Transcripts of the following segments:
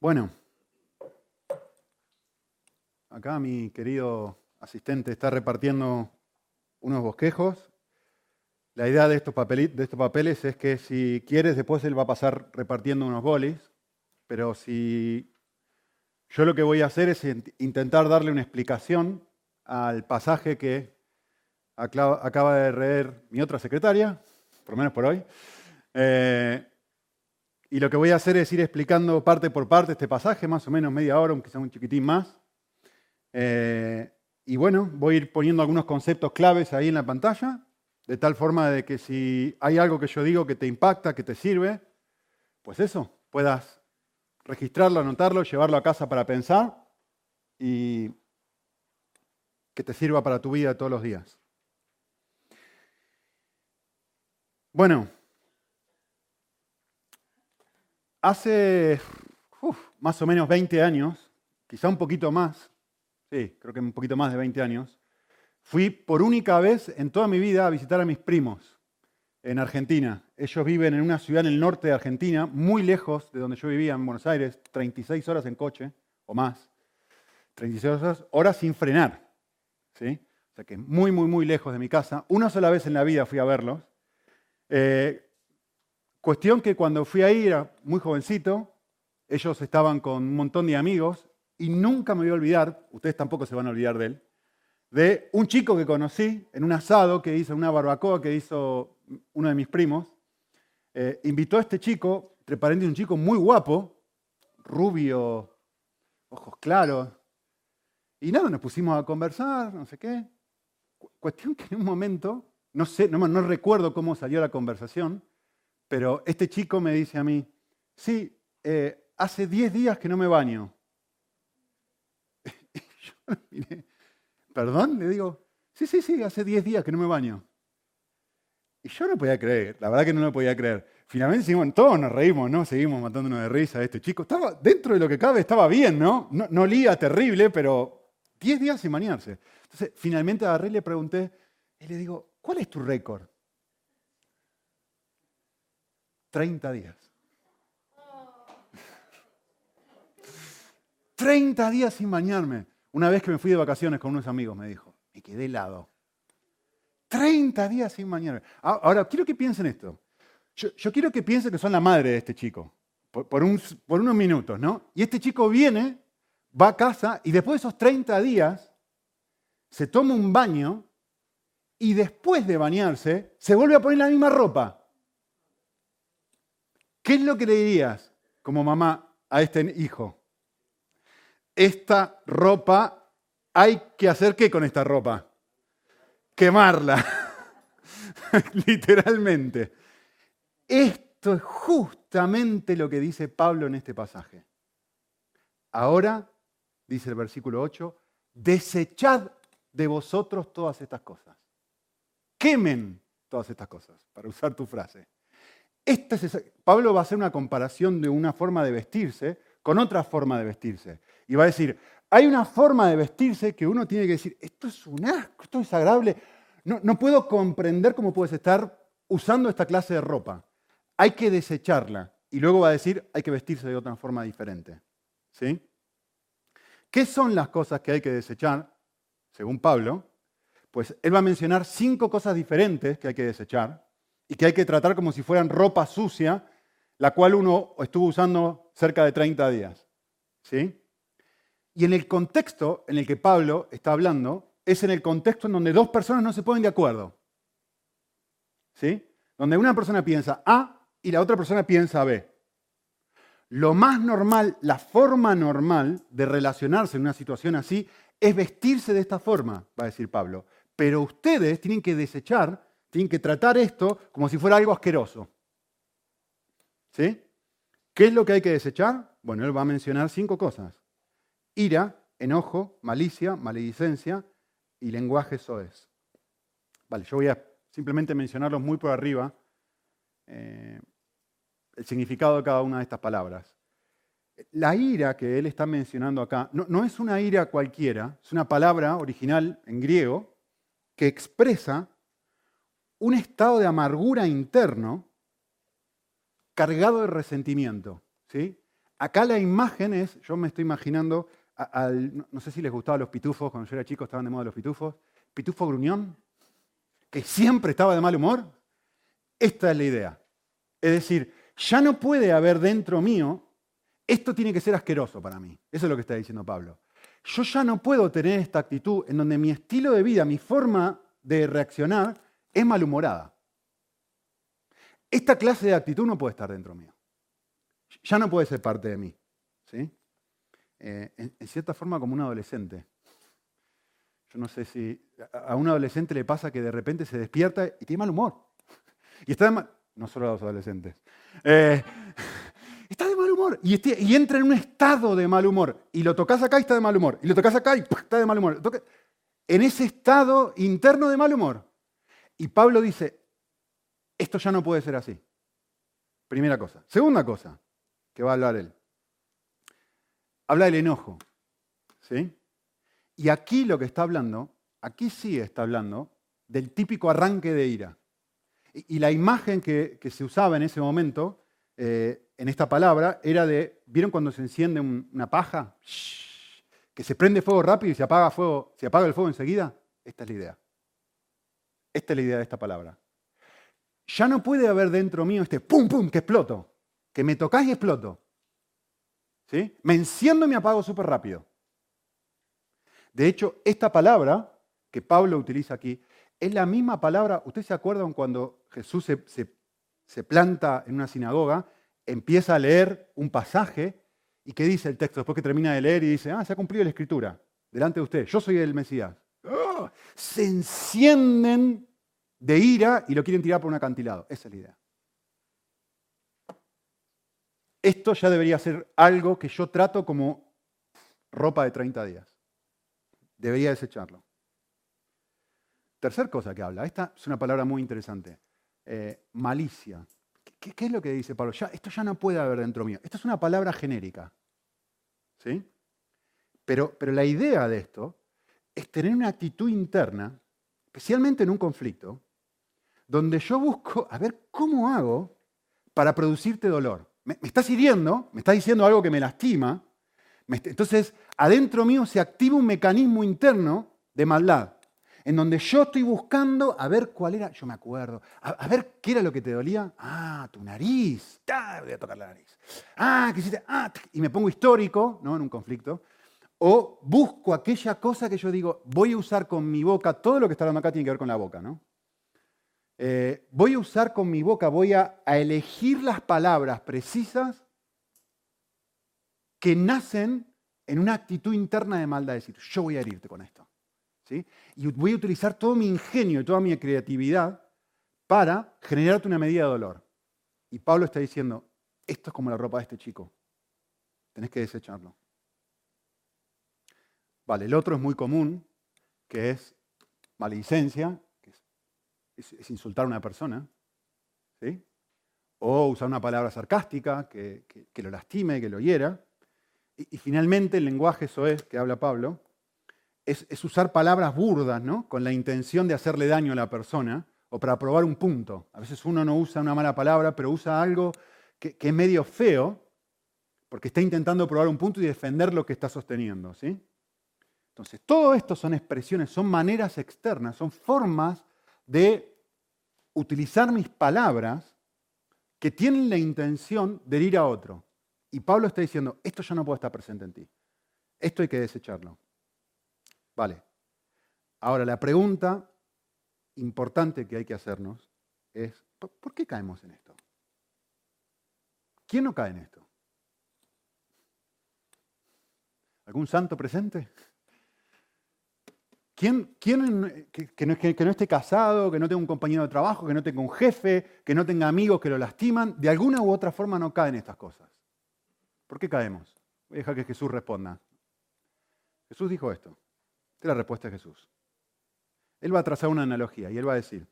Bueno, acá mi querido asistente está repartiendo unos bosquejos. La idea de estos, papeles es que si quieres, después él va a pasar repartiendo unos bolis, pero si yo lo que voy a hacer es intentar darle una explicación al pasaje que acaba de leer mi otra secretaria, por lo menos por hoy. Eh, y lo que voy a hacer es ir explicando parte por parte este pasaje, más o menos media hora, sea un chiquitín más. Eh, y bueno, voy a ir poniendo algunos conceptos claves ahí en la pantalla, de tal forma de que si hay algo que yo digo que te impacta, que te sirve, pues eso, puedas registrarlo, anotarlo, llevarlo a casa para pensar y que te sirva para tu vida todos los días. Bueno, hace más o menos 20 años, quizá un poquito más, sí, creo que un poquito más de 20 años, fui por única vez en toda mi vida a visitar a mis primos en Argentina. Ellos viven en una ciudad en el norte de Argentina, muy lejos de donde yo vivía, en Buenos Aires, 36 horas en coche o más. 36 horas, horas sin frenar. ¿sí? O sea que muy, muy, muy lejos de mi casa. Una sola vez en la vida fui a verlos. Eh, cuestión que cuando fui ahí era muy jovencito, ellos estaban con un montón de amigos y nunca me voy a olvidar, ustedes tampoco se van a olvidar de él, de un chico que conocí en un asado que hizo, una barbacoa que hizo uno de mis primos, eh, invitó a este chico, entre paréntesis, un chico muy guapo, rubio, ojos claros, y nada, nos pusimos a conversar, no sé qué. Cuestión que en un momento, no sé, no, no recuerdo cómo salió la conversación, pero este chico me dice a mí, sí, eh, hace 10 días que no me baño. Y yo miré, ¿perdón? Le digo, sí, sí, sí, hace 10 días que no me baño. Y yo no podía creer, la verdad que no lo podía creer. Finalmente todos nos reímos, ¿no? Seguimos matándonos de risa a este chico. Estaba, dentro de lo que cabe, estaba bien, ¿no? No, no terrible, pero 10 días sin bañarse. Entonces, finalmente agarré y le pregunté, y le digo, ¿cuál es tu récord? 30 días. 30 días sin bañarme. Una vez que me fui de vacaciones con unos amigos, me dijo, me quedé helado. 30 días sin bañarme. Ahora, quiero que piensen esto. Yo, quiero que piensen que son la madre de este chico, por, por, unos minutos, ¿no? Y este chico viene, va a casa y después de esos 30 días se toma un baño y después de bañarse se vuelve a poner la misma ropa. ¿Qué es lo que le dirías como mamá a este hijo? Esta ropa, hay que hacer qué con esta ropa? quemarla, literalmente. Esto es justamente lo que dice Pablo en este pasaje. Ahora, dice el versículo 8, desechad de vosotros todas estas cosas. Quemen todas estas cosas, para usar tu frase. Este Pablo va a hacer una comparación de una forma de vestirse con otra forma de vestirse. Y va a decir, hay una forma de vestirse que uno tiene que decir, esto es un asco, esto es desagradable, no, no puedo comprender cómo puedes estar usando esta clase de ropa. Hay que desecharla. Y luego va a decir, hay que vestirse de otra forma diferente. ¿Sí? ¿Qué son las cosas que hay que desechar, según Pablo? Pues él va a mencionar cinco cosas diferentes que hay que desechar y que hay que tratar como si fueran ropa sucia, la cual uno estuvo usando cerca de 30 días. ¿Sí? Y en el contexto en el que Pablo está hablando, es en el contexto en donde dos personas no se ponen de acuerdo. ¿Sí? Donde una persona piensa A y la otra persona piensa B. Lo más normal, la forma normal de relacionarse en una situación así es vestirse de esta forma, va a decir Pablo. Pero ustedes tienen que desechar, tienen que tratar esto como si fuera algo asqueroso. ¿Sí? ¿Qué es lo que hay que desechar? Bueno, él va a mencionar cinco cosas ira, enojo, malicia, maledicencia y lenguaje soez. Vale, yo voy a simplemente mencionarlos muy por arriba, eh, el significado de cada una de estas palabras. La ira que él está mencionando acá no, no es una ira cualquiera, es una palabra original en griego que expresa un estado de amargura interno cargado de resentimiento. ¿sí? acá la imagen es, yo me estoy imaginando, al, no sé si les gustaban los pitufos, cuando yo era chico estaban de moda los pitufos, pitufo gruñón, que siempre estaba de mal humor. Esta es la idea. Es decir, ya no puede haber dentro mío, esto tiene que ser asqueroso para mí. Eso es lo que está diciendo Pablo. Yo ya no puedo tener esta actitud en donde mi estilo de vida, mi forma de reaccionar es malhumorada. Esta clase de actitud no puede estar dentro mío. Ya no puede ser parte de mí. ¿sí? Eh, en, cierta forma como un adolescente. Yo no sé si a un adolescente le pasa que de repente se despierta y tiene mal humor. Y está de mal... No solo a los adolescentes. Eh, está de mal humor. Y, este, y, entra en un estado de mal humor. Y lo tocas acá y está de mal humor. Y lo tocas acá y está de mal humor. En ese estado interno de mal humor. Y Pablo dice, esto ya no puede ser así. Primera cosa. Segunda cosa que va a hablar él. Habla del enojo. ¿Sí? Y aquí lo que está hablando, aquí sí está hablando del típico arranque de ira. Y, la imagen que, se usaba en ese momento, eh, en esta palabra, era de, ¿vieron cuando se enciende una paja? Que se prende fuego rápido y se apaga, fuego, se apaga el fuego enseguida. Esta es la idea. Esta es la idea de esta palabra. Ya no puede haber dentro mío este pum, pum, que exploto. Que me tocas y exploto. ¿Sí? Me enciendo y me apago súper rápido. De hecho, esta palabra que Pablo utiliza aquí es la misma palabra. ¿Ustedes se acuerdan cuando Jesús se, planta en una sinagoga, empieza a leer un pasaje y qué dice el texto después que termina de leer y dice, ah, se ha cumplido la escritura delante de usted, yo soy el Mesías. ¡Ah! Se encienden de ira y lo quieren tirar por un acantilado. Esa es la idea. Esto ya debería ser algo que yo trato como ropa de 30 días. Debería desecharlo. Tercer cosa que habla, esta es una palabra muy interesante, eh, malicia. ¿Qué, es lo que dice Pablo? Ya, esto ya no puede haber dentro mío. Esta es una palabra genérica. ¿Sí? Pero, pero la idea de esto es tener una actitud interna, especialmente en un conflicto, donde yo busco a ver cómo hago para producirte dolor. Me, me estás hiriendo, me estás diciendo algo que me lastima, entonces adentro mío se activa un mecanismo interno de maldad en donde yo estoy buscando a ver cuál era, yo me acuerdo, a, ver qué era lo que te dolía. Ah, tu nariz, ah, voy a tocar la nariz. Ah, que hiciste, ah, y me pongo histórico, ¿no? En un conflicto. O busco aquella cosa que yo digo, voy a usar con mi boca, todo lo que está hablando acá tiene que ver con la boca, ¿no? Eh, voy a usar con mi boca, voy a, elegir las palabras precisas que nacen en una actitud interna de maldad, decir, yo voy a herirte con esto. Y voy a utilizar todo mi ingenio y toda mi creatividad para generarte una medida de dolor. Y Pablo está diciendo, esto es como la ropa de este chico. Tenés que desecharlo. Vale, el otro es muy común, que es maledicencia, que es, insultar a una persona, ¿sí? o usar una palabra sarcástica que, lo lastime, que lo hiera. Y, finalmente el lenguaje eso es que habla Pablo, es, usar palabras burdas, ¿no? Con la intención de hacerle daño a la persona o para probar un punto. A veces uno no usa una mala palabra, pero usa algo que, es medio feo porque está intentando probar un punto y defender lo que está sosteniendo, ¿sí? Entonces, todo esto son expresiones, son maneras externas, son formas de utilizar mis palabras que tienen la intención de herir a otro. Y Pablo está diciendo, esto ya no puede estar presente en ti. Esto hay que desecharlo. Vale. Ahora, la pregunta importante que hay que hacernos es, ¿por qué caemos en esto? ¿Quién no cae en esto? ¿Algún santo presente? ¿Quién, que, no, esté casado, que no tenga un compañero de trabajo, que no tenga un jefe, que no tenga amigos que lo lastiman, de alguna u otra forma no cae en estas cosas? ¿Por qué caemos? Voy a dejar que Jesús responda. Jesús dijo esto. Esta es la respuesta de Jesús. Él va a trazar una analogía y él va a decir,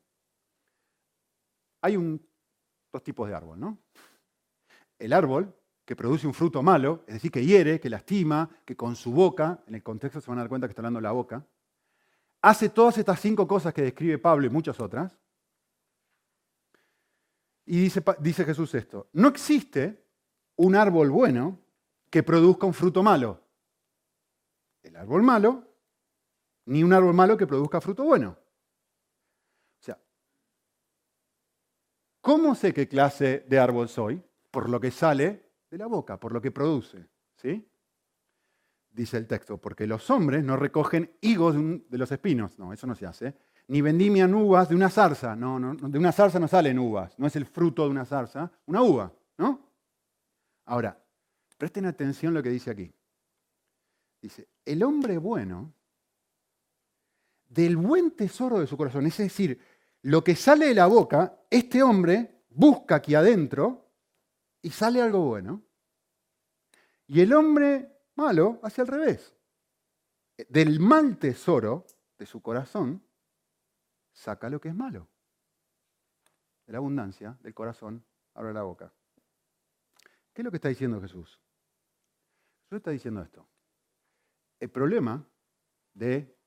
hay dos tipos de árbol, ¿no? El árbol que produce un fruto malo, es decir, que hiere, que lastima, que con su boca, en el contexto se van a dar cuenta que está hablando la boca, hace todas estas cinco cosas que describe Pablo y muchas otras. Y dice, Jesús esto, no existe un árbol bueno que produzca un fruto malo. El árbol malo, ni un árbol malo que produzca fruto bueno. O sea, ¿cómo sé qué clase de árbol soy? Por lo que sale de la boca, por lo que produce. ¿Sí? Dice el texto, porque los hombres no recogen higos de, los espinos. No, eso no se hace. Ni vendimian uvas de una zarza. No, no, de una zarza no salen uvas. No es el fruto de una zarza, una uva, ¿no? Ahora, presten atención lo que dice aquí. Dice, el hombre bueno, del buen tesoro de su corazón, es decir, lo que sale de la boca, este hombre busca aquí adentro y sale algo bueno. Y el hombre malo hacia el revés. Del mal tesoro de su corazón saca lo que es malo. De la abundancia del corazón abre la boca. ¿Qué es lo que está diciendo Jesús? Jesús está diciendo esto. El problema de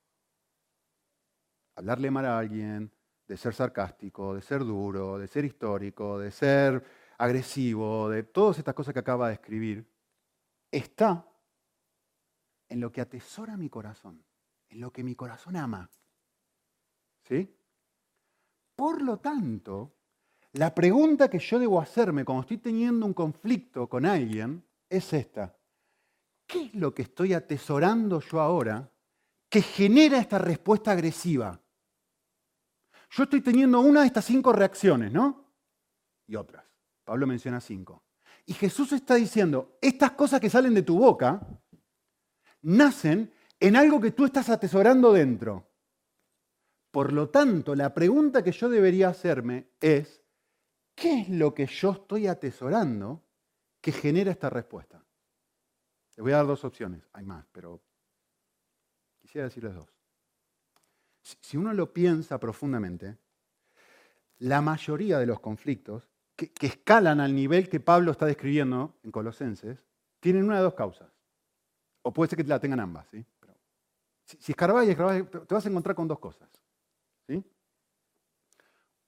hablarle mal a alguien, de ser sarcástico, de ser duro, de ser histórico, de ser agresivo, de todas estas cosas que acaba de escribir, está en lo que atesora mi corazón, en lo que mi corazón ama. ¿Sí? Por lo tanto, la pregunta que yo debo hacerme cuando estoy teniendo un conflicto con alguien es esta. ¿Qué es lo que estoy atesorando yo ahora que genera esta respuesta agresiva? Yo estoy teniendo una de estas cinco reacciones, ¿no? Y otras. Pablo menciona cinco. Y Jesús está diciendo, estas cosas que salen de tu boca nacen en algo que tú estás atesorando dentro. Por lo tanto, la pregunta que yo debería hacerme es, ¿qué es lo que yo estoy atesorando que genera esta respuesta? Les voy a dar dos opciones, hay más, pero quisiera decirles dos. Si uno lo piensa profundamente, la mayoría de los conflictos que, escalan al nivel que Pablo está describiendo en Colosenses, tienen una de dos causas. O puede ser que la tengan ambas. ¿sí? si, si escarbáis y te vas a encontrar con dos cosas. ¿sí?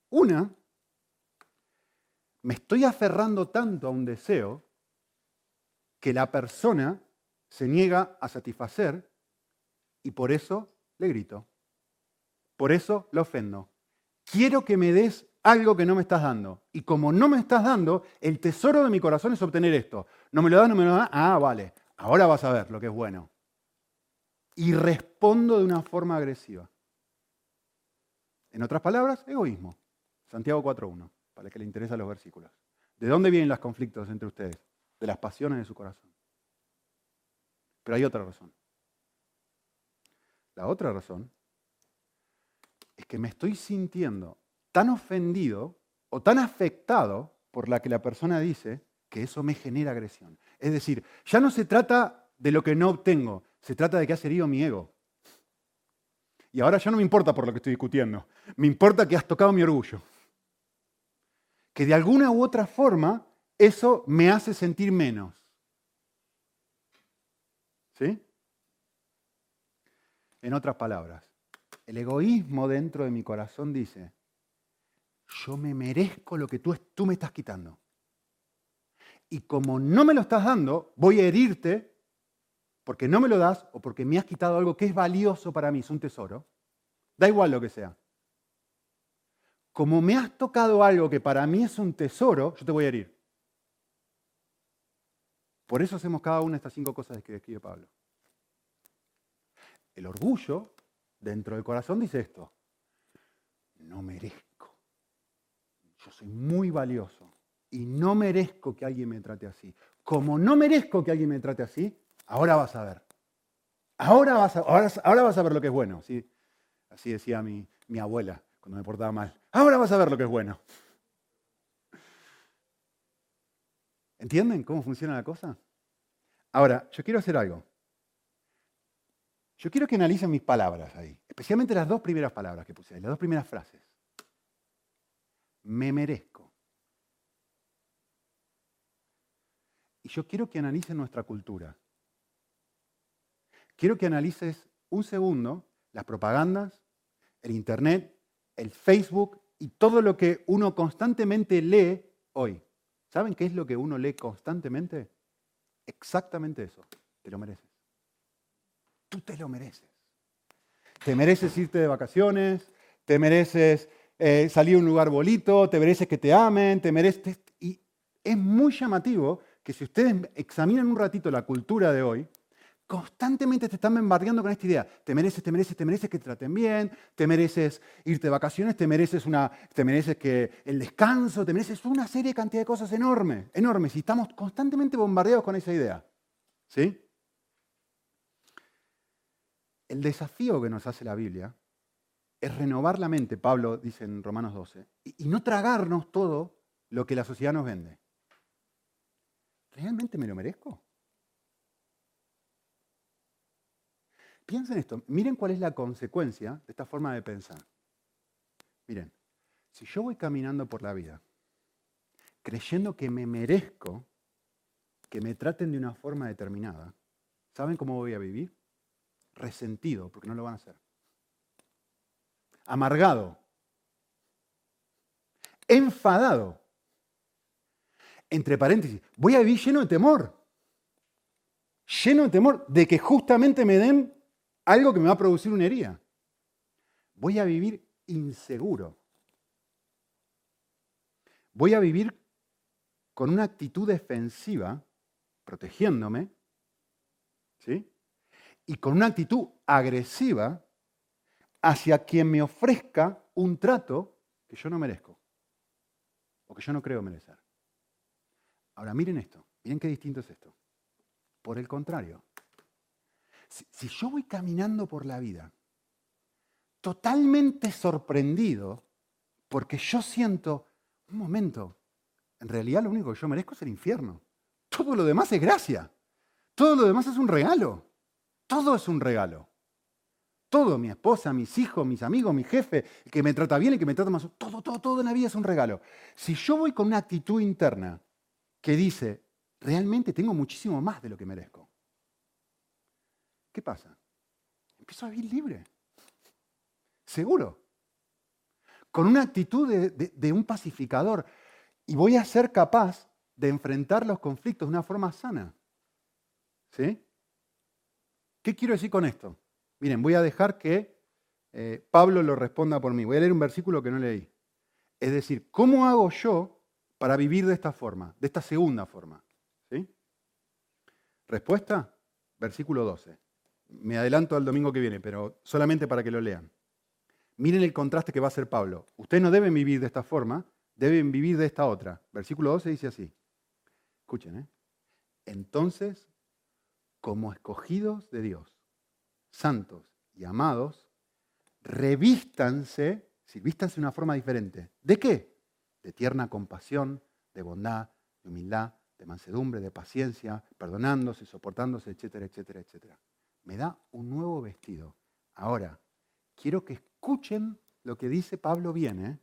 Una, me estoy aferrando tanto a un deseo que la persona se niega a satisfacer y por eso le grito. Por eso le ofendo. Quiero que me des algo que no me estás dando. Y como no me estás dando, el tesoro de mi corazón es obtener esto. No me lo das, no me lo das. Ah, vale. Ahora vas a ver lo que es bueno. Y respondo de una forma agresiva. En otras palabras, egoísmo. Santiago 4.1, para el que le interesan los versículos. ¿De dónde vienen los conflictos entre ustedes? De las pasiones de su corazón. Pero hay otra razón. La otra razón es que me estoy sintiendo tan ofendido o tan afectado por la que la persona dice que eso me genera agresión. Es decir, ya no se trata de lo que no obtengo, se trata de que has herido mi ego. Y ahora ya no me importa por lo que estoy discutiendo, me importa que has tocado mi orgullo. Que de alguna u otra forma eso me hace sentir menos. ¿Sí? En otras palabras, el egoísmo dentro de mi corazón dice, yo me merezco lo que tú, tú me estás quitando. Y como no me lo estás dando, voy a herirte porque no me lo das o porque me has quitado algo que es valioso para mí, es un tesoro. Da igual lo que sea. Como me has tocado algo que para mí es un tesoro, yo te voy a herir. Por eso hacemos cada una de estas cinco cosas que describe Pablo. El orgullo dentro del corazón dice esto. No merezco yo soy muy valioso y no merezco que alguien me trate así. Como no merezco que alguien me trate así, ahora vas a ver. Ahora vas a, ahora, vas a ver lo que es bueno. ¿sí? Así decía mi, mi abuela cuando me portaba mal. Ahora vas a ver lo que es bueno. ¿Entienden cómo funciona la cosa? Ahora, yo quiero hacer algo. Yo quiero que analicen mis palabras ahí, especialmente las dos primeras palabras que puse ahí, las dos primeras frases me merezco. Y yo quiero que analices nuestra cultura. Quiero que analices un segundo las propagandas, el Internet, el Facebook y todo lo que uno constantemente lee hoy. ¿Saben qué es lo que uno lee constantemente? exactamente eso. Te lo mereces. Tú te lo mereces. Te mereces irte de vacaciones, te mereces eh, salir a un lugar bonito, te mereces que te amen, te mereces... Y es muy llamativo que si ustedes examinan un ratito la cultura de hoy, constantemente te están bombardeando con esta idea. Te mereces, te mereces, te mereces que te traten bien, te mereces irte de vacaciones, te mereces, una, te mereces que el descanso, te mereces una serie de cantidad de cosas enormes, enormes. Y estamos constantemente bombardeados con esa idea. ¿Sí? El desafío que nos hace la Biblia es renovar la mente, Pablo dice en Romanos 12, y no tragarnos todo lo que la sociedad nos vende. ¿Realmente me lo merezco? Piensen esto, miren cuál es la consecuencia de esta forma de pensar. Miren, si yo voy caminando por la vida creyendo que me merezco que me traten de una forma determinada, ¿saben cómo voy a vivir? Resentido, porque no lo van a hacer. Amargado. Enfadado. Entre paréntesis, voy a vivir lleno de temor. Lleno de temor de que justamente me den algo que me va a producir una herida. Voy a vivir inseguro. Voy a vivir con una actitud defensiva, protegiéndome, ¿sí? Y con una actitud agresiva hacia quien me ofrezca un trato que yo no merezco o que yo no creo merecer. Ahora miren esto, miren qué distinto es esto. Por el contrario, si, yo voy caminando por la vida totalmente sorprendido porque yo siento, un momento, en realidad lo único que yo merezco es el infierno. Todo lo demás es gracia. Todo lo demás es un regalo. Todo es un regalo. Todo, mi esposa, mis hijos, mis amigos, mi jefe, el que me trata bien, el que me trata más, todo, todo, todo en la vida es un regalo. Si yo voy con una actitud interna que dice, realmente tengo muchísimo más de lo que merezco, ¿qué pasa? Empiezo a vivir libre. Seguro. Con una actitud de, un pacificador. Y voy a ser capaz de enfrentar los conflictos de una forma sana. ¿Sí? ¿Qué quiero decir con esto? Miren, voy a dejar que eh, Pablo lo responda por mí. Voy a leer un versículo que no leí. Es decir, ¿cómo hago yo para vivir de esta forma, de esta segunda forma? ¿Sí? Respuesta, versículo 12 me adelanto al domingo que viene, pero solamente para que lo lean. Miren el contraste que va a hacer Pablo. Ustedes no deben vivir de esta forma, deben vivir de esta otra. Versículo 12 dice así. Escuchen, ¿eh? Entonces, como escogidos de Dios, santos y amados, revístanse, si vístanse de una forma diferente. ¿De qué? De tierna compasión, de bondad, de humildad, de mansedumbre, de paciencia, perdonándose, soportándose, etcétera, etcétera, etcétera me da un nuevo vestido. Ahora, quiero que escuchen lo que dice Pablo bien. ¿eh?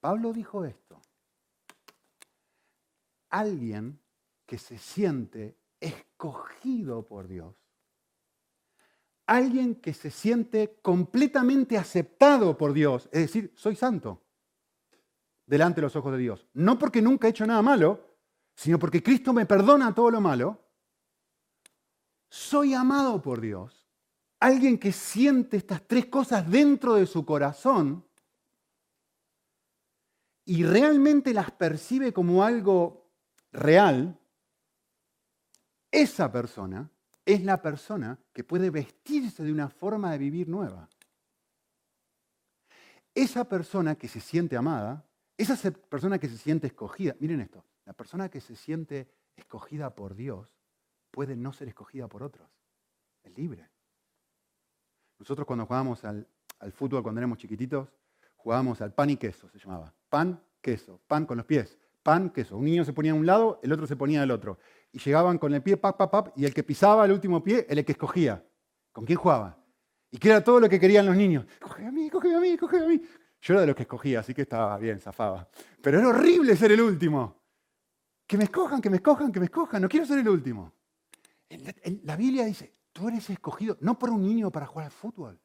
Pablo dijo esto. Alguien que se siente escogido por Dios. Alguien que se siente completamente aceptado por Dios. Es decir, soy santo delante de los ojos de Dios. No porque nunca he hecho nada malo, sino porque Cristo me perdona todo lo malo soy amado por Dios, alguien que siente estas tres cosas dentro de su corazón y realmente las percibe como algo real, esa persona es la persona que puede vestirse de una forma de vivir nueva. Esa persona que se siente amada, esa persona que se siente escogida, miren esto, la persona que se siente escogida por Dios puede no ser escogida por otros. Es libre. Nosotros cuando jugábamos al, fútbol cuando éramos chiquititos, jugábamos al pan y queso, se llamaba. Pan, queso, pan con los pies, pan, queso. Un niño se ponía a un lado, el otro se ponía al otro. Y llegaban con el pie, pap, pap, pap, y el que pisaba el último pie, el que escogía. ¿Con quién jugaba? Y que era todo lo que querían los niños. Coge a mí, coge a mí, coge a mí. Yo era de los que escogía, así que estaba bien, zafaba. Pero era horrible ser el último. Que me escojan, que me escojan, que me escojan. No quiero ser el último. La Biblia dice, tú eres escogido no por un niño para jugar al fútbol.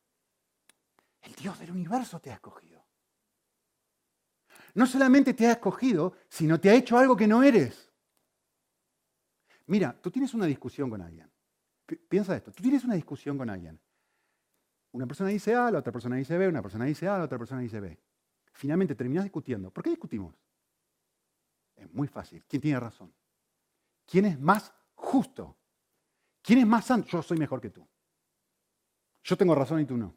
El Dios del universo te ha escogido. No solamente te ha escogido, sino te ha hecho algo que no eres. Mira, tú tienes una discusión con alguien. Piensa esto, tú tienes una discusión con alguien. Una persona dice A, la otra persona dice B, una persona dice A, la otra persona dice B. Finalmente terminas discutiendo. ¿Por qué discutimos? Es muy fácil. ¿Quién tiene razón? ¿Quién es más justo? ¿Quién es más santo? Yo soy mejor que tú. Yo tengo razón y tú no.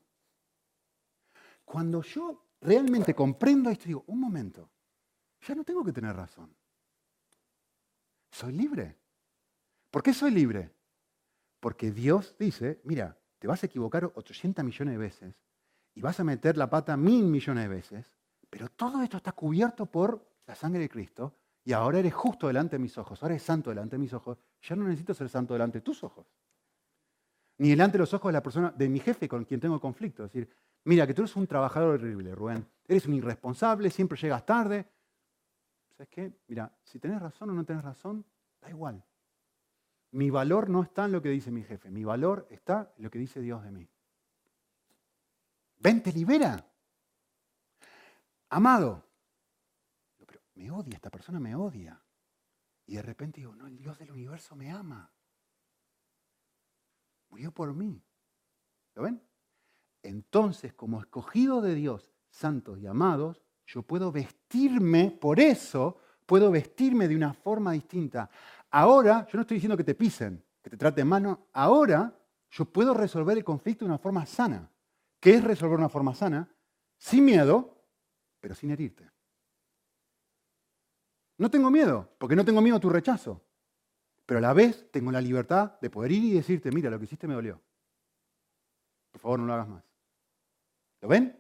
Cuando yo realmente comprendo esto, digo, un momento, ya no tengo que tener razón. Soy libre. ¿Por qué soy libre? Porque Dios dice, mira, te vas a equivocar 800 millones de veces y vas a meter la pata mil millones de veces, pero todo esto está cubierto por la sangre de Cristo y ahora eres justo delante de mis ojos, ahora eres santo delante de mis ojos, ya no necesito ser santo delante de tus ojos. Ni delante de los ojos de la persona, de mi jefe con quien tengo conflicto. Es decir, mira, que tú eres un trabajador horrible, Rubén. Eres un irresponsable, siempre llegas tarde. ¿Sabes qué? Mira, si tenés razón o no tenés razón, da igual. Mi valor no está en lo que dice mi jefe, mi valor está en lo que dice Dios de mí. Ven, te libera. Amado, me odia, esta persona me odia. Y de repente digo, no, el Dios del universo me ama. Murió por mí. ¿Lo ven? Entonces, como escogido de Dios, santos y amados, yo puedo vestirme, por eso puedo vestirme de una forma distinta. Ahora, yo no estoy diciendo que te pisen, que te traten mano, ahora yo puedo resolver el conflicto de una forma sana. ¿Qué es resolver una forma sana? Sin miedo, pero sin herirte. No tengo miedo, porque no tengo miedo a tu rechazo. Pero a la vez tengo la libertad de poder ir y decirte, mira, lo que hiciste me dolió. Por favor, no lo hagas más. ¿Lo ven?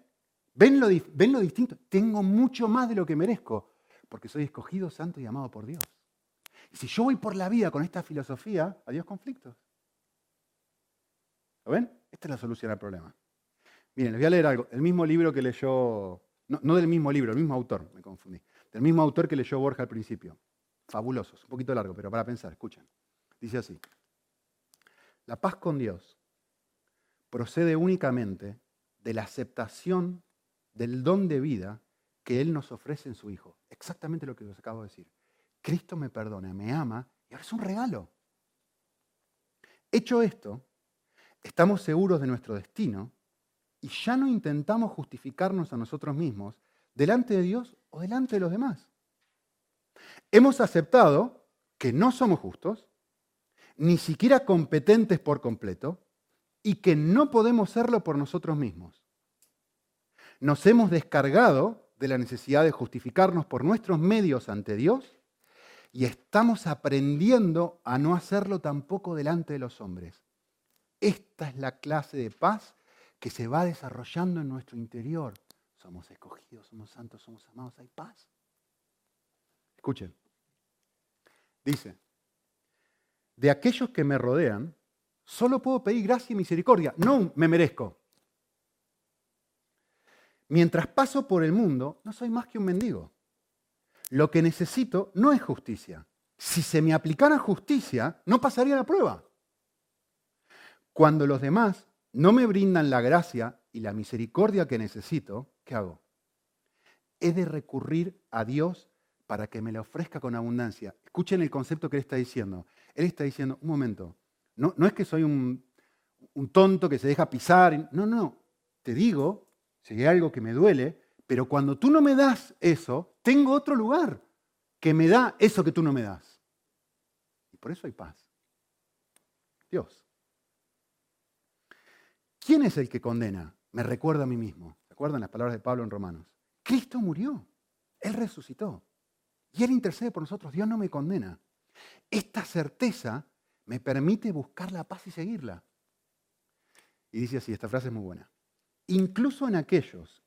¿Ven lo, ¿Ven lo distinto? Tengo mucho más de lo que merezco, porque soy escogido, santo y amado por Dios. Si yo voy por la vida con esta filosofía, adiós conflictos. ¿Lo ven? Esta es la solución al problema. Miren, les voy a leer algo. El mismo libro que leyó, no, no del mismo libro, el mismo autor, me confundí del mismo autor que leyó Borja al principio. Fabulosos, un poquito largo, pero para pensar, escuchen. Dice así, la paz con Dios procede únicamente de la aceptación del don de vida que Él nos ofrece en su Hijo. Exactamente lo que os acabo de decir. Cristo me perdona, me ama y ahora es un regalo. Hecho esto, estamos seguros de nuestro destino y ya no intentamos justificarnos a nosotros mismos delante de Dios o delante de los demás. Hemos aceptado que no somos justos, ni siquiera competentes por completo, y que no podemos serlo por nosotros mismos. Nos hemos descargado de la necesidad de justificarnos por nuestros medios ante Dios y estamos aprendiendo a no hacerlo tampoco delante de los hombres. Esta es la clase de paz que se va desarrollando en nuestro interior somos escogidos, somos santos, somos amados, hay paz. Escuchen. Dice, de aquellos que me rodean, solo puedo pedir gracia y misericordia, no me merezco. Mientras paso por el mundo, no soy más que un mendigo. Lo que necesito no es justicia. Si se me aplicara justicia, no pasaría la prueba. Cuando los demás no me brindan la gracia y la misericordia que necesito, ¿qué hago? He de recurrir a Dios para que me la ofrezca con abundancia. Escuchen el concepto que él está diciendo. Él está diciendo, un momento, no, no es que soy un, un tonto que se deja pisar, no, no, te digo, si hay algo que me duele, pero cuando tú no me das eso, tengo otro lugar que me da eso que tú no me das. Y por eso hay paz. Dios. ¿Quién es el que condena? Me recuerdo a mí mismo. ¿Se acuerdan las palabras de Pablo en Romanos? Cristo murió. Él resucitó. Y Él intercede por nosotros. Dios no me condena. Esta certeza me permite buscar la paz y seguirla. Y dice así, esta frase es muy buena. Incluso en aquellos,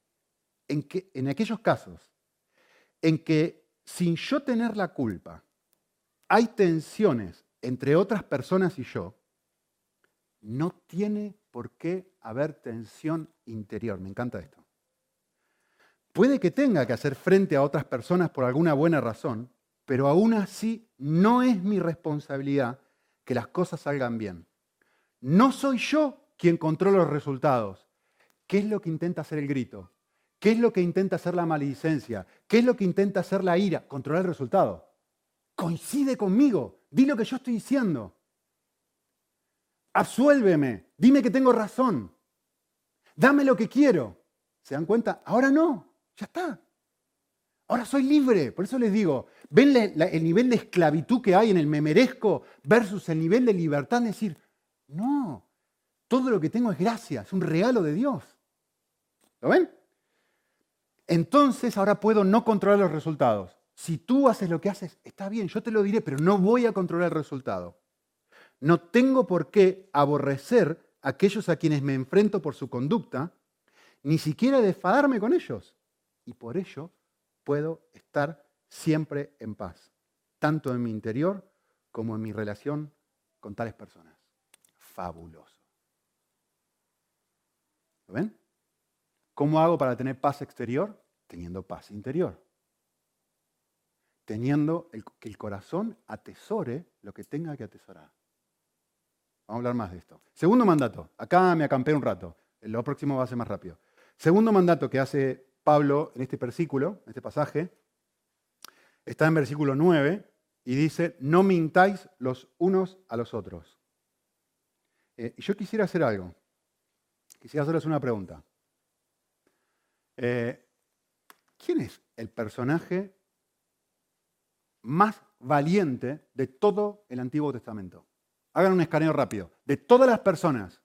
en, que, en aquellos casos en que sin yo tener la culpa hay tensiones entre otras personas y yo, no tiene por qué haber tensión interior. Me encanta esto. Puede que tenga que hacer frente a otras personas por alguna buena razón, pero aún así no es mi responsabilidad que las cosas salgan bien. No soy yo quien controla los resultados. ¿Qué es lo que intenta hacer el grito? ¿Qué es lo que intenta hacer la maledicencia? ¿Qué es lo que intenta hacer la ira? Controlar el resultado. Coincide conmigo. Di lo que yo estoy diciendo. Absuélveme. Dime que tengo razón. Dame lo que quiero. ¿Se dan cuenta? Ahora no. Ya está. Ahora soy libre. Por eso les digo, ven el nivel de esclavitud que hay en el me merezco versus el nivel de libertad. Es decir, no, todo lo que tengo es gracia, es un regalo de Dios. ¿Lo ven? Entonces ahora puedo no controlar los resultados. Si tú haces lo que haces, está bien, yo te lo diré, pero no voy a controlar el resultado. No tengo por qué aborrecer a aquellos a quienes me enfrento por su conducta, ni siquiera defadarme con ellos. Y por ello puedo estar siempre en paz, tanto en mi interior como en mi relación con tales personas. Fabuloso. ¿Lo ven? ¿Cómo hago para tener paz exterior? Teniendo paz interior. Teniendo que el corazón atesore lo que tenga que atesorar. Vamos a hablar más de esto. Segundo mandato. Acá me acampé un rato. Lo próximo va a ser más rápido. Segundo mandato que hace Pablo en este versículo, en este pasaje, está en versículo 9 y dice, no mintáis los unos a los otros. Eh, yo quisiera hacer algo. Quisiera hacerles una pregunta. Eh, ¿Quién es el personaje más valiente de todo el Antiguo Testamento? Hagan un escaneo rápido. De todas las personas,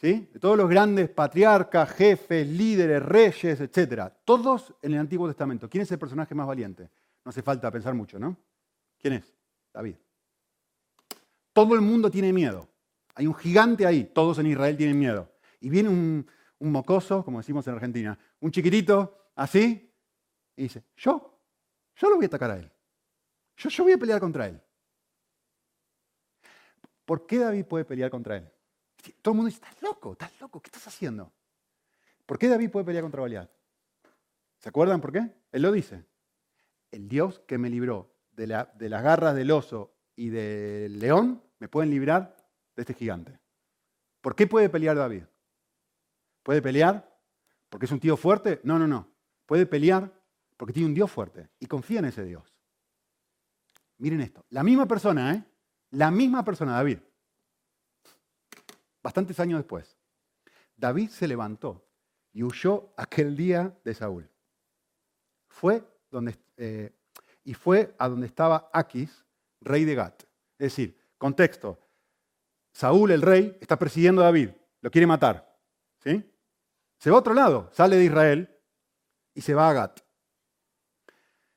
¿sí? de todos los grandes patriarcas, jefes, líderes, reyes, etc. Todos en el Antiguo Testamento. ¿Quién es el personaje más valiente? No hace falta pensar mucho, ¿no? ¿Quién es? David. Todo el mundo tiene miedo. Hay un gigante ahí. Todos en Israel tienen miedo. Y viene un, un mocoso, como decimos en Argentina, un chiquitito así, y dice, yo, yo lo voy a atacar a él. Yo, yo voy a pelear contra él. ¿Por qué David puede pelear contra él? Todo el mundo dice, estás loco, estás loco, ¿qué estás haciendo? ¿Por qué David puede pelear contra Goliat? ¿Se acuerdan por qué? Él lo dice. El Dios que me libró de, la, de las garras del oso y del león, me pueden librar de este gigante. ¿Por qué puede pelear David? ¿Puede pelear porque es un tío fuerte? No, no, no. Puede pelear porque tiene un Dios fuerte y confía en ese Dios. Miren esto. La misma persona, ¿eh? La misma persona, David. Bastantes años después. David se levantó y huyó aquel día de Saúl. Fue eh, y fue a donde estaba Aquis, rey de Gat. Es decir, contexto. Saúl, el rey, está persiguiendo a David, lo quiere matar. ¿sí? Se va a otro lado, sale de Israel y se va a Gat.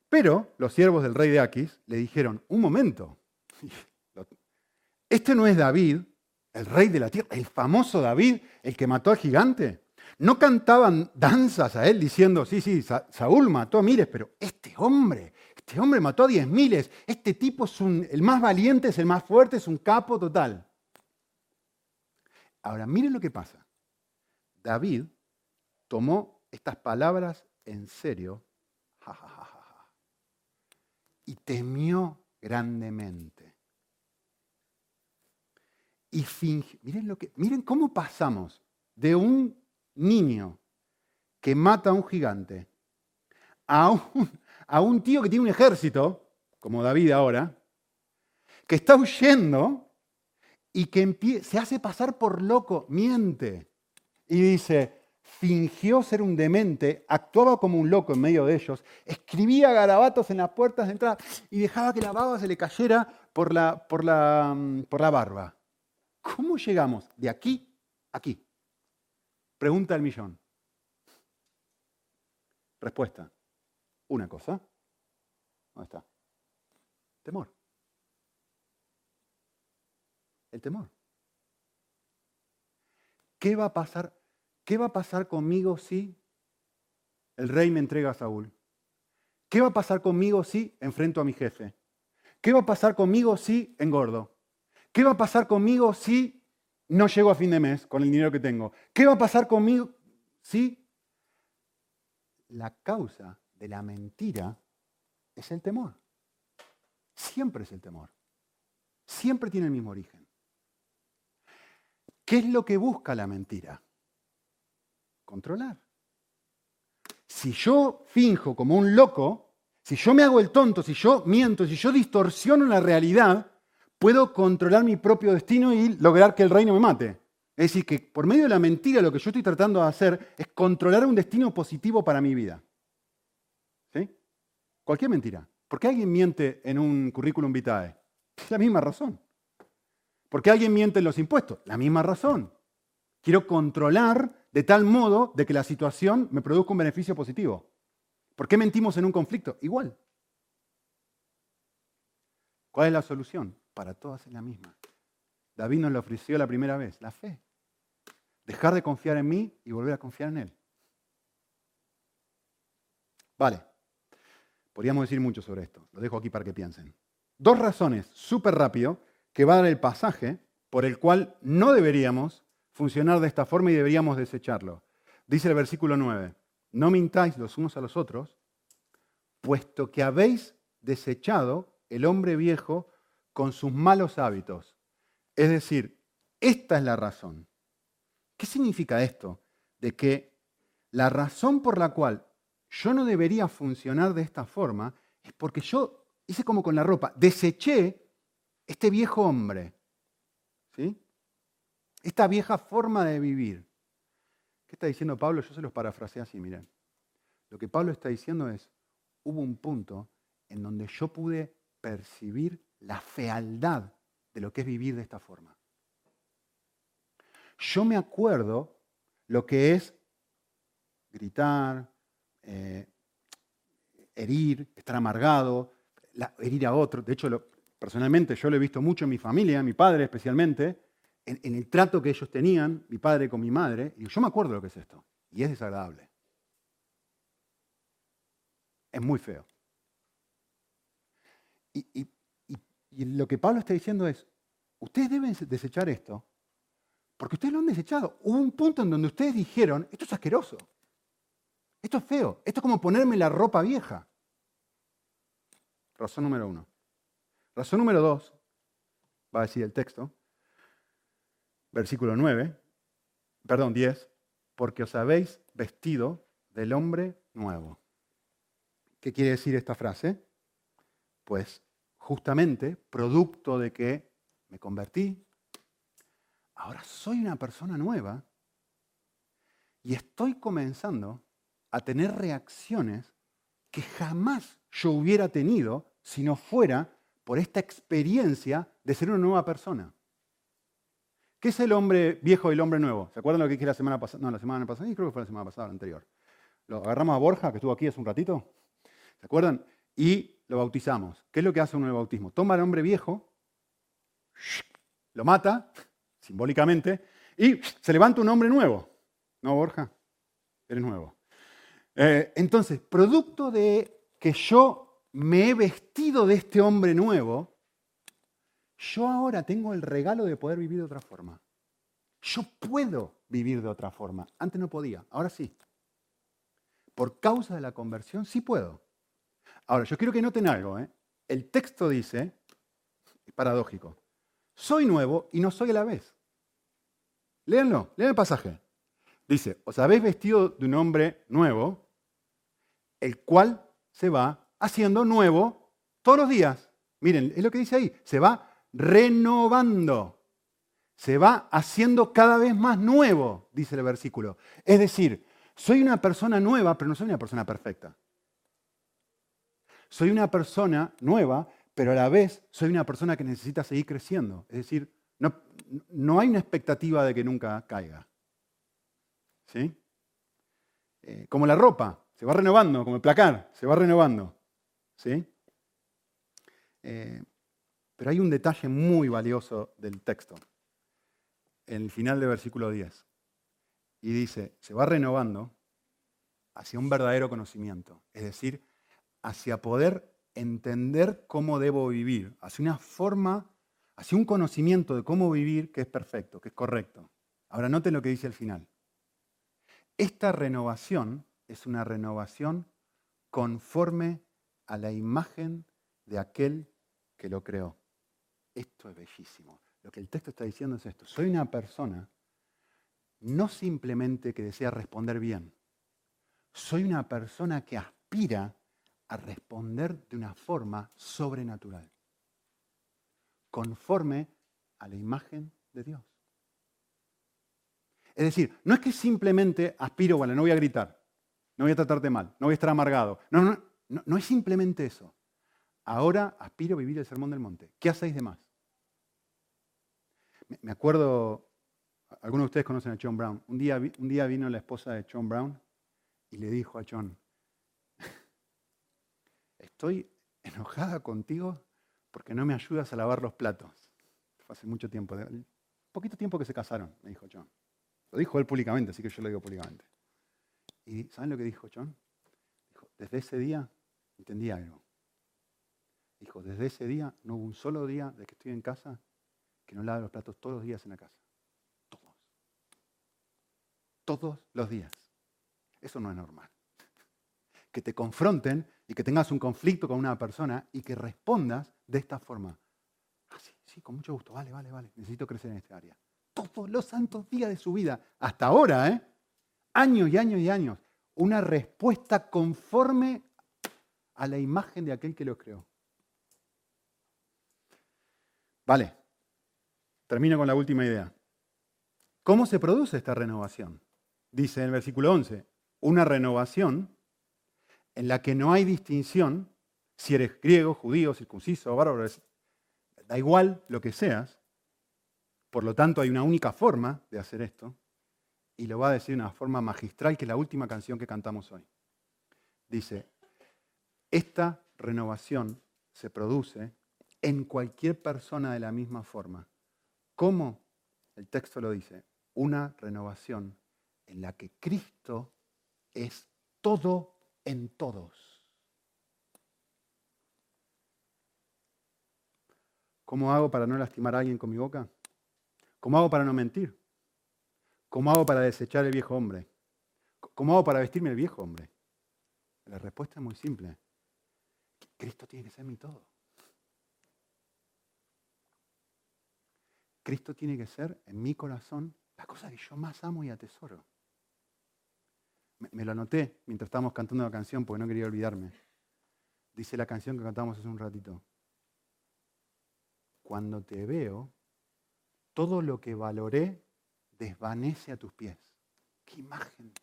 Pero los siervos del rey de Aquis le dijeron, un momento, este no es David, el rey de la tierra, el famoso David, el que mató al gigante. No cantaban danzas a él diciendo, sí, sí, Saúl mató a miles, pero este hombre, este hombre mató a diez miles, este tipo es el más valiente, es el más fuerte, es un capo total. Ahora, miren lo que pasa. David tomó estas palabras en serio y temió grandemente. Y fingió, miren, lo que, miren cómo pasamos de un niño que mata a un gigante a un, a un tío que tiene un ejército, como David ahora, que está huyendo y que se hace pasar por loco, miente y dice, fingió ser un demente, actuaba como un loco en medio de ellos, escribía garabatos en las puertas de entrada y dejaba que la baba se le cayera por la, por la, mm, por la barba. ¿Cómo llegamos de aquí a aquí? Pregunta del millón. Respuesta. Una cosa. ¿Dónde está? Temor. El temor. ¿Qué va a pasar ¿qué va a pasar conmigo si el rey me entrega a Saúl? ¿Qué va a pasar conmigo si enfrento a mi jefe? ¿Qué va a pasar conmigo si engordo? ¿Qué va a pasar conmigo si no llego a fin de mes con el dinero que tengo? ¿Qué va a pasar conmigo si la causa de la mentira es el temor? Siempre es el temor. Siempre tiene el mismo origen. ¿Qué es lo que busca la mentira? Controlar. Si yo finjo como un loco, si yo me hago el tonto, si yo miento, si yo distorsiono la realidad, puedo controlar mi propio destino y lograr que el reino me mate. Es decir, que por medio de la mentira lo que yo estoy tratando de hacer es controlar un destino positivo para mi vida. ¿Sí? Cualquier mentira. ¿Por qué alguien miente en un currículum vitae? Es la misma razón. ¿Por qué alguien miente en los impuestos? La misma razón. Quiero controlar de tal modo de que la situación me produzca un beneficio positivo. ¿Por qué mentimos en un conflicto? Igual. ¿Cuál es la solución? Para todas es la misma. David nos lo ofreció la primera vez, la fe. Dejar de confiar en mí y volver a confiar en Él. Vale. Podríamos decir mucho sobre esto. Lo dejo aquí para que piensen. Dos razones, súper rápido, que va a dar el pasaje por el cual no deberíamos funcionar de esta forma y deberíamos desecharlo. Dice el versículo 9, no mintáis los unos a los otros, puesto que habéis desechado el hombre viejo con sus malos hábitos. Es decir, esta es la razón. ¿Qué significa esto? De que la razón por la cual yo no debería funcionar de esta forma es porque yo hice como con la ropa, deseché este viejo hombre, ¿sí? Esta vieja forma de vivir. ¿Qué está diciendo Pablo? Yo se los parafraseé así, miren. Lo que Pablo está diciendo es, hubo un punto en donde yo pude percibir la fealdad de lo que es vivir de esta forma. Yo me acuerdo lo que es gritar, eh, herir, estar amargado, herir a otro. De hecho, personalmente yo lo he visto mucho en mi familia, mi padre especialmente, en, el trato que ellos tenían, mi padre con mi madre. Y yo me acuerdo lo que es esto. Y es desagradable. Es muy feo. Y lo que Pablo está diciendo es, ustedes deben desechar esto, porque ustedes lo han desechado. Hubo un punto en donde ustedes dijeron, esto es asqueroso, esto es feo, esto es como ponerme la ropa vieja. Razón número uno. Razón número dos, va a decir el texto, versículo 9, perdón, 10, porque os habéis vestido del hombre nuevo. ¿Qué quiere decir esta frase? Pues justamente producto de que me convertí, ahora soy una persona nueva y estoy comenzando a tener reacciones que jamás yo hubiera tenido si no fuera por esta experiencia de ser una nueva persona. ¿Qué es el hombre viejo y el hombre nuevo? ¿Se acuerdan lo que dije la semana pasada? No, la semana pasada, creo que fue la semana pasada, la anterior. Lo agarramos a Borja, que estuvo aquí hace un ratito. ¿Se acuerdan? Y lo bautizamos. ¿Qué es lo que hace uno el bautismo? Toma al hombre viejo, lo mata, simbólicamente, y se levanta un hombre nuevo. ¿No, Borja? Eres nuevo. Eh, entonces, producto de que yo me he vestido de este hombre nuevo, yo ahora tengo el regalo de poder vivir de otra forma. Yo puedo vivir de otra forma. Antes no podía, ahora sí. Por causa de la conversión sí puedo. Ahora, yo quiero que noten algo. ¿eh? El texto dice, es paradójico, soy nuevo y no soy a la vez. Léanlo, lean el pasaje. Dice, os habéis vestido de un hombre nuevo, el cual se va haciendo nuevo todos los días. Miren, es lo que dice ahí, se va renovando, se va haciendo cada vez más nuevo, dice el versículo. Es decir, soy una persona nueva, pero no soy una persona perfecta. Soy una persona nueva, pero a la vez soy una persona que necesita seguir creciendo. Es decir, no, no hay una expectativa de que nunca caiga. ¿Sí? Eh, como la ropa, se va renovando, como el placar, se va renovando. ¿Sí? Eh, pero hay un detalle muy valioso del texto, en el final del versículo 10. Y dice, se va renovando hacia un verdadero conocimiento, es decir, hacia poder entender cómo debo vivir, hacia una forma, hacia un conocimiento de cómo vivir que es perfecto, que es correcto. Ahora noten lo que dice al final. Esta renovación es una renovación conforme a la imagen de aquel que lo creó. Esto es bellísimo. Lo que el texto está diciendo es esto. Soy una persona no simplemente que desea responder bien. Soy una persona que aspira a responder de una forma sobrenatural. conforme a la imagen de Dios. Es decir, no es que simplemente aspiro, bueno, no voy a gritar, no voy a tratarte mal, no voy a estar amargado. No, no, no, no es simplemente eso. Ahora aspiro a vivir el sermón del monte. ¿Qué hacéis de más? Me acuerdo, algunos de ustedes conocen a John Brown. Un día, un día vino la esposa de John Brown y le dijo a John, estoy enojada contigo porque no me ayudas a lavar los platos. Fue hace mucho tiempo, poquito tiempo que se casaron, me dijo John. Lo dijo él públicamente, así que yo lo digo públicamente. ¿Y saben lo que dijo John? Dijo, desde ese día entendí algo. Dijo, desde ese día no hubo un solo día de que estoy en casa que no lave los platos todos los días en la casa. Todos. Todos los días. Eso no es normal. Que te confronten y que tengas un conflicto con una persona y que respondas de esta forma. Ah, sí, sí, con mucho gusto. Vale, vale, vale. Necesito crecer en este área. Todos los santos días de su vida. Hasta ahora, ¿eh? Años y años y años. Una respuesta conforme a la imagen de aquel que lo creó. Vale, termino con la última idea. ¿Cómo se produce esta renovación? Dice en el versículo 11, una renovación en la que no hay distinción si eres griego, judío, circunciso, bárbaro, da igual lo que seas. Por lo tanto, hay una única forma de hacer esto, y lo va a decir de una forma magistral, que es la última canción que cantamos hoy. Dice, esta renovación se produce en cualquier persona de la misma forma. ¿Cómo? El texto lo dice, una renovación en la que Cristo es todo en todos. ¿Cómo hago para no lastimar a alguien con mi boca? ¿Cómo hago para no mentir? ¿Cómo hago para desechar el viejo hombre? ¿Cómo hago para vestirme el viejo hombre? La respuesta es muy simple. Cristo tiene que ser mi todo. Cristo tiene que ser en mi corazón la cosa que yo más amo y atesoro. Me, lo anoté mientras estábamos cantando la canción porque no quería olvidarme. Dice la canción que cantamos hace un ratito. Cuando te veo, todo lo que valoré desvanece a tus pies. ¡Qué imagen!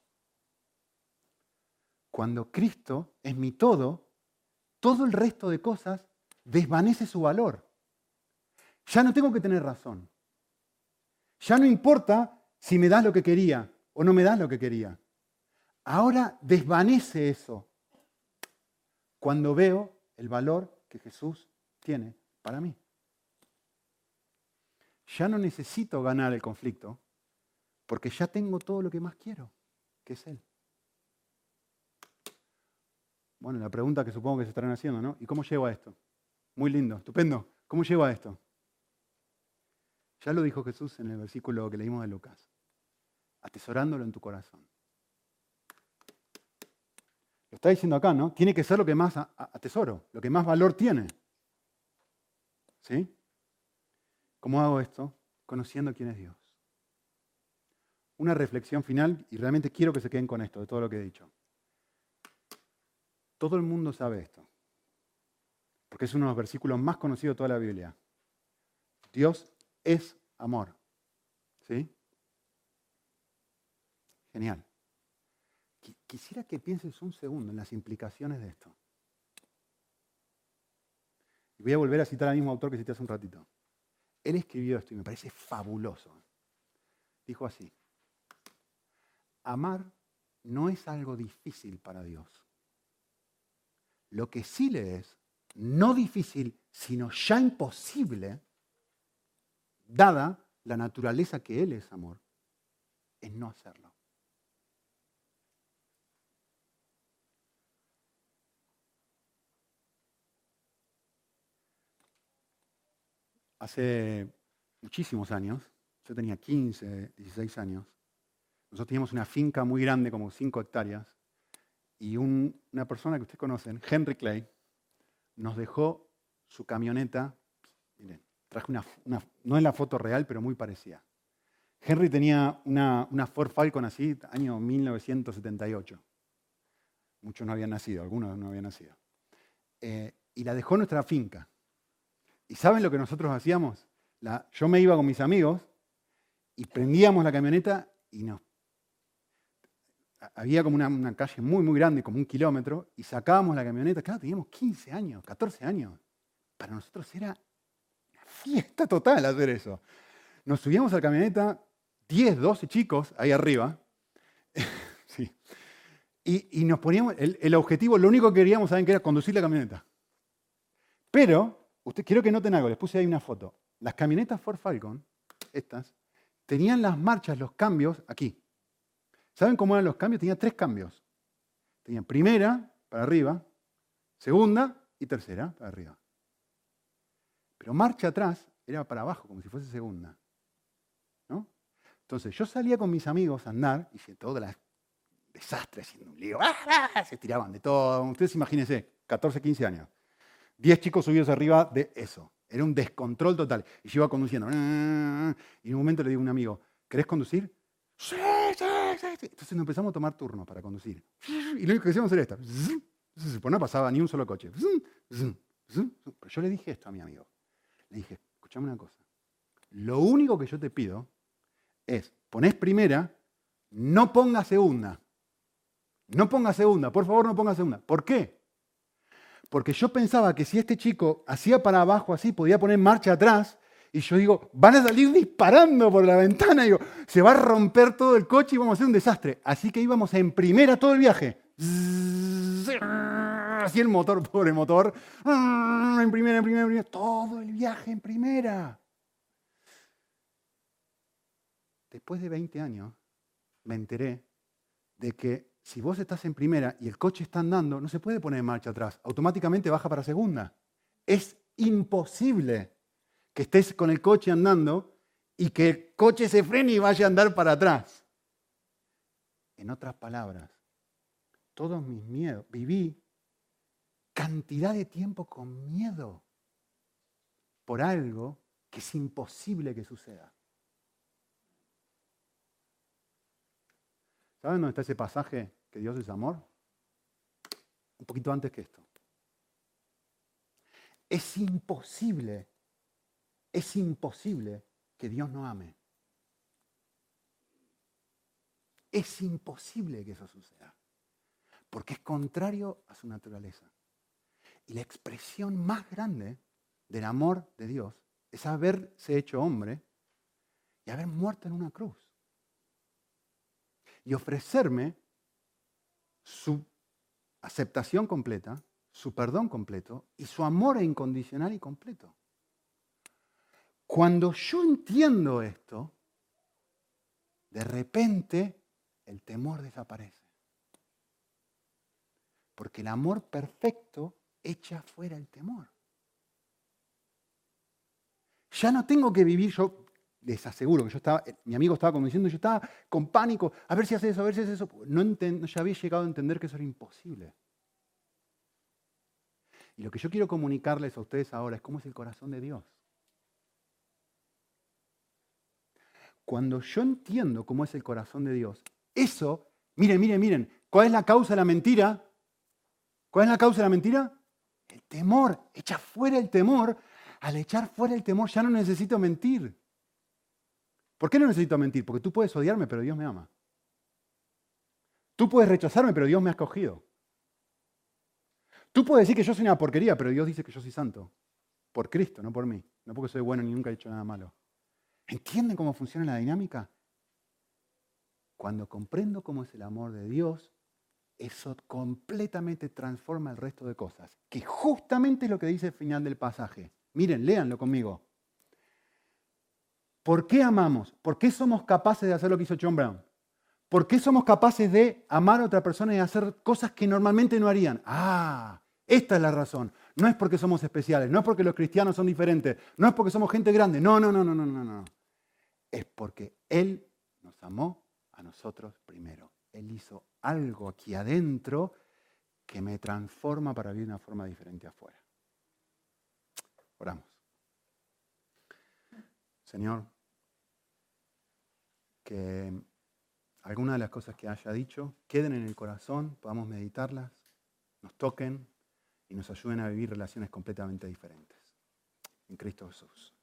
Cuando Cristo es mi todo, todo el resto de cosas desvanece su valor. Ya no tengo que tener razón. Ya no importa si me das lo que quería o no me das lo que quería. Ahora desvanece eso cuando veo el valor que Jesús tiene para mí. Ya no necesito ganar el conflicto porque ya tengo todo lo que más quiero, que es Él. Bueno, la pregunta que supongo que se estarán haciendo, ¿no? ¿Y cómo llego a esto? Muy lindo, estupendo. ¿Cómo llego a esto? Ya lo dijo Jesús en el versículo que leímos de Lucas. Atesorándolo en tu corazón. Lo está diciendo acá, ¿no? Tiene que ser lo que más atesoro, lo que más valor tiene. ¿Sí? ¿Cómo hago esto? Conociendo quién es Dios. Una reflexión final, y realmente quiero que se queden con esto, de todo lo que he dicho. Todo el mundo sabe esto, porque es uno de los versículos más conocidos de toda la Biblia. Dios es amor. ¿Sí? Genial. Quisiera que pienses un segundo en las implicaciones de esto. Y voy a volver a citar al mismo autor que cité hace un ratito. Él escribió esto y me parece fabuloso. Dijo así, amar no es algo difícil para Dios. Lo que sí le es, no difícil, sino ya imposible, dada la naturaleza que Él es amor, es no hacerlo. Hace muchísimos años, yo tenía 15, 16 años, nosotros teníamos una finca muy grande, como 5 hectáreas, y una persona que ustedes conocen, Henry Clay, nos dejó su camioneta, miren, Traje una, no en la foto real, pero muy parecida. Henry tenía una, Ford Falcon así, año 1978. Muchos no habían nacido, algunos no habían nacido. Eh, y la dejó nuestra finca. ¿Y saben lo que nosotros hacíamos? yo me iba con mis amigos y prendíamos la camioneta y nos... Había como una, calle muy, muy grande, como un kilómetro, y sacábamos la camioneta. Claro, teníamos 15 años, 14 años. Para nosotros era una fiesta total hacer eso. Nos subíamos a la camioneta, 10, 12 chicos ahí arriba. sí. Y, nos poníamos, el, objetivo, lo único que queríamos, ¿saben qué era? Conducir la camioneta. Pero, usted, quiero que noten algo, les puse ahí una foto. Las camionetas Ford Falcon, estas, tenían las marchas, los cambios aquí. ¿Saben cómo eran los cambios? Tenía tres cambios. Tenían primera, para arriba, segunda y tercera, para arriba. Pero marcha atrás era para abajo, como si fuese segunda. ¿no? Entonces yo salía con mis amigos a andar, y todo las desastre, haciendo un lío, ¡ah! se tiraban de todo. Ustedes imagínense, 14, 15 años. 10 chicos subidos arriba de eso. Era un descontrol total. Y yo iba conduciendo. ¡ah! Y en un momento le digo a un amigo, ¿querés conducir? Sí. Entonces nos empezamos a tomar turnos para conducir. Y lo único que hacíamos era esto. Pues no pasaba ni un solo coche. Pero yo le dije esto a mi amigo. Dije, escuchame una cosa. Lo único que yo te pido es, ponés primera, no pongas segunda. No ponga segunda, por favor no ponga segunda. ¿Por qué? Porque yo pensaba que si este chico hacía para abajo así, podía poner marcha atrás, y yo digo, van a salir disparando por la ventana, digo, se va a romper todo el coche y vamos a hacer un desastre. Así que íbamos en primera todo el viaje. Así el motor, pobre motor. En primera, en primera, en primera. Todo el viaje en primera. Después de 20 años, me enteré de que si vos estás en primera y el coche está andando, no se puede poner en marcha atrás. Automáticamente baja para segunda. Es imposible que estés con el coche andando y que el coche se frene y vaya a andar para atrás. En otras palabras, todos mis miedos, viví cantidad de tiempo con miedo por algo que es imposible que suceda. ¿Saben dónde está ese pasaje que Dios es amor? Un poquito antes que esto. Es imposible, es imposible que Dios no ame. Es imposible que eso suceda, porque es contrario a su naturaleza. Y la expresión más grande del amor de Dios es haberse hecho hombre y haber muerto en una cruz y ofrecerme su aceptación completa, su perdón completo y su amor incondicional y completo. Cuando yo entiendo esto, de repente el temor desaparece. Porque el amor perfecto echa fuera el temor. Ya no tengo que vivir, yo les aseguro que yo estaba, mi amigo estaba conduciendo, yo estaba con pánico, a ver si hace eso, a ver si hace eso. No ya había llegado a entender que eso era imposible. Y lo que yo quiero comunicarles a ustedes ahora es cómo es el corazón de Dios. Cuando yo entiendo cómo es el corazón de Dios, eso, miren, miren, miren, ¿cuál es la causa de la mentira? ¿Cuál es la causa de la mentira? Temor. Echa fuera el temor. Al echar fuera el temor ya no necesito mentir. ¿Por qué no necesito mentir? Porque tú puedes odiarme, pero Dios me ama. Tú puedes rechazarme, pero Dios me ha escogido. Tú puedes decir que yo soy una porquería, pero Dios dice que yo soy santo. Por Cristo, no por mí. No porque soy bueno ni nunca he hecho nada malo. ¿Entienden cómo funciona la dinámica? Cuando comprendo cómo es el amor de Dios, eso completamente transforma el resto de cosas. Que justamente es lo que dice el final del pasaje. Miren, léanlo conmigo. ¿Por qué amamos? ¿Por qué somos capaces de hacer lo que hizo John Brown? ¿Por qué somos capaces de amar a otra persona y hacer cosas que normalmente no harían? Ah, esta es la razón. No es porque somos especiales, no es porque los cristianos son diferentes, no es porque somos gente grande. No, no, no, no, no, no, no. Es porque Él nos amó a nosotros primero. Él hizo algo aquí adentro que me transforma para vivir de una forma diferente afuera. Oramos. Señor, que algunas de las cosas que haya dicho queden en el corazón, podamos meditarlas, nos toquen y nos ayuden a vivir relaciones completamente diferentes. en Cristo Jesús.